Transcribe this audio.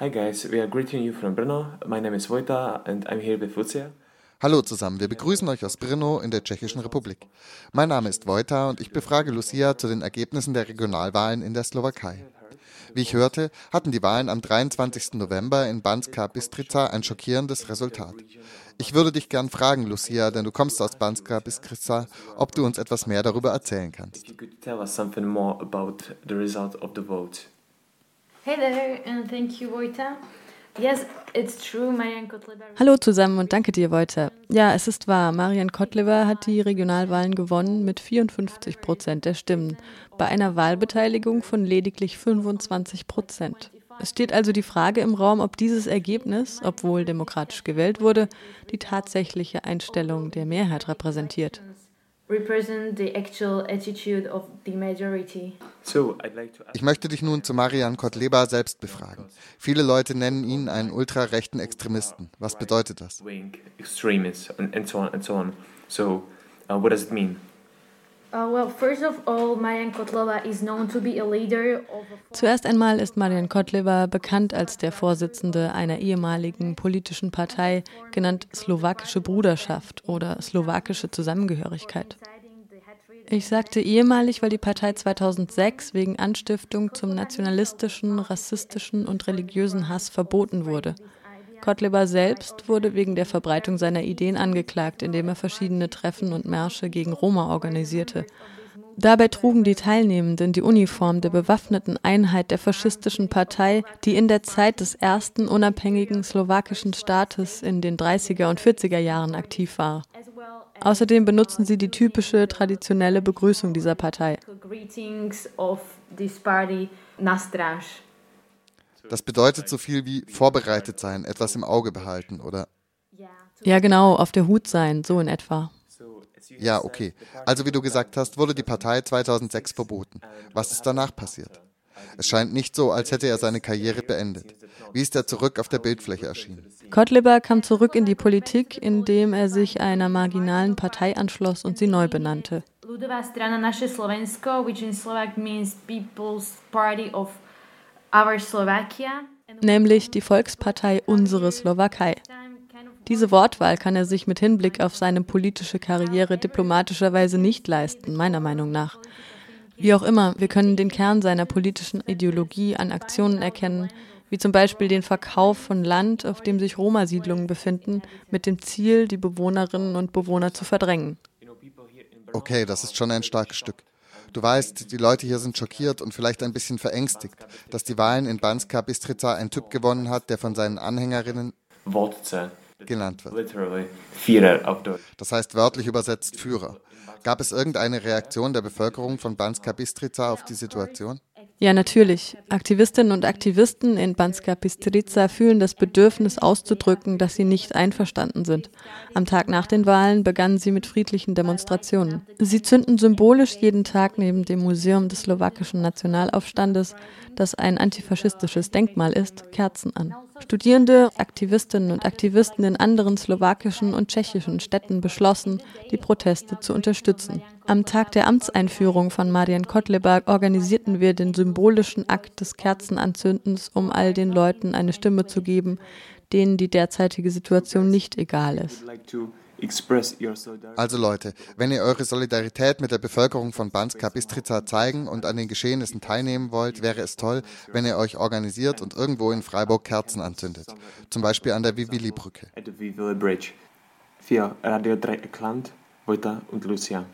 Hi guys, we are greeting you from Brno. My name is Wojta and I'm here with Lucia. Hallo zusammen, wir begrüßen euch aus Brno in der Tschechischen Republik. Mein Name ist Wojta und ich befrage Lucia zu den Ergebnissen der Regionalwahlen in der Slowakei. Wie ich hörte, hatten die Wahlen am 23. November in Banska Bystrica ein schockierendes Resultat. Ich würde dich gern fragen, Lucia, denn du kommst aus Banska Bystrica, ob du uns etwas mehr darüber erzählen kannst. Hallo zusammen und danke dir, Wojta. Ja, es ist wahr, Marian Kotleva hat die Regionalwahlen gewonnen mit 54 Prozent der Stimmen, bei einer Wahlbeteiligung von lediglich 25 Prozent. Es steht also die Frage im Raum, ob dieses Ergebnis, obwohl demokratisch gewählt wurde, die tatsächliche Einstellung der Mehrheit repräsentiert represent the actual attitude of the majority. Ich möchte dich nun zu Marian Kotleba selbst befragen. Viele Leute nennen ihn einen ultrarechten Extremisten. Was bedeutet das? Extremists and so on and so on. So, uh, what does it mean? Zuerst einmal ist Marian Kotleva bekannt als der Vorsitzende einer ehemaligen politischen Partei, genannt Slowakische Bruderschaft oder Slowakische Zusammengehörigkeit. Ich sagte ehemalig, weil die Partei 2006 wegen Anstiftung zum nationalistischen, rassistischen und religiösen Hass verboten wurde. Kotleba selbst wurde wegen der Verbreitung seiner Ideen angeklagt, indem er verschiedene Treffen und Märsche gegen Roma organisierte. Dabei trugen die Teilnehmenden die Uniform der bewaffneten Einheit der faschistischen Partei, die in der Zeit des ersten unabhängigen slowakischen Staates in den 30er und 40er Jahren aktiv war. Außerdem benutzen sie die typische traditionelle Begrüßung dieser Partei. Das bedeutet so viel wie vorbereitet sein, etwas im Auge behalten, oder? Ja, genau, auf der Hut sein, so in etwa. Ja, okay. Also wie du gesagt hast, wurde die Partei 2006 verboten. Was ist danach passiert? Es scheint nicht so, als hätte er seine Karriere beendet. Wie ist er zurück auf der Bildfläche erschienen? Kotleba kam zurück in die Politik, indem er sich einer marginalen Partei anschloss und sie neu benannte. Ludová strana Naše Slovensko, which in Slovak means People's Party of. Nämlich die Volkspartei Unsere Slowakei. Diese Wortwahl kann er sich mit Hinblick auf seine politische Karriere diplomatischerweise nicht leisten, meiner Meinung nach. Wie auch immer, wir können den Kern seiner politischen Ideologie an Aktionen erkennen, wie zum Beispiel den Verkauf von Land, auf dem sich Roma-Siedlungen befinden, mit dem Ziel, die Bewohnerinnen und Bewohner zu verdrängen. Okay, das ist schon ein starkes Stück. Du weißt, die Leute hier sind schockiert und vielleicht ein bisschen verängstigt, dass die Wahlen in Banska Bistrica ein Typ gewonnen hat, der von seinen Anhängerinnen genannt wird. Das heißt wörtlich übersetzt Führer. Gab es irgendeine Reaktion der Bevölkerung von Banska Bistrica auf die Situation? Ja, natürlich. Aktivistinnen und Aktivisten in Banska Bistrica fühlen das Bedürfnis auszudrücken, dass sie nicht einverstanden sind. Am Tag nach den Wahlen begannen sie mit friedlichen Demonstrationen. Sie zünden symbolisch jeden Tag neben dem Museum des slowakischen Nationalaufstandes, das ein antifaschistisches Denkmal ist, Kerzen an. Studierende, Aktivistinnen und Aktivisten in anderen slowakischen und tschechischen Städten beschlossen, die Proteste zu unterstützen. Am Tag der Amtseinführung von Marian Kotleba organisierten wir den symbolischen Akt des Kerzenanzündens, um all den Leuten eine Stimme zu geben, denen die derzeitige Situation nicht egal ist. Also Leute, wenn ihr eure Solidarität mit der Bevölkerung von Banska Bistrica zeigen und an den Geschehnissen teilnehmen wollt, wäre es toll, wenn ihr euch organisiert und irgendwo in Freiburg Kerzen anzündet. Zum Beispiel an der Vivili-Brücke. Für Radio Dreieckland, und Lucia.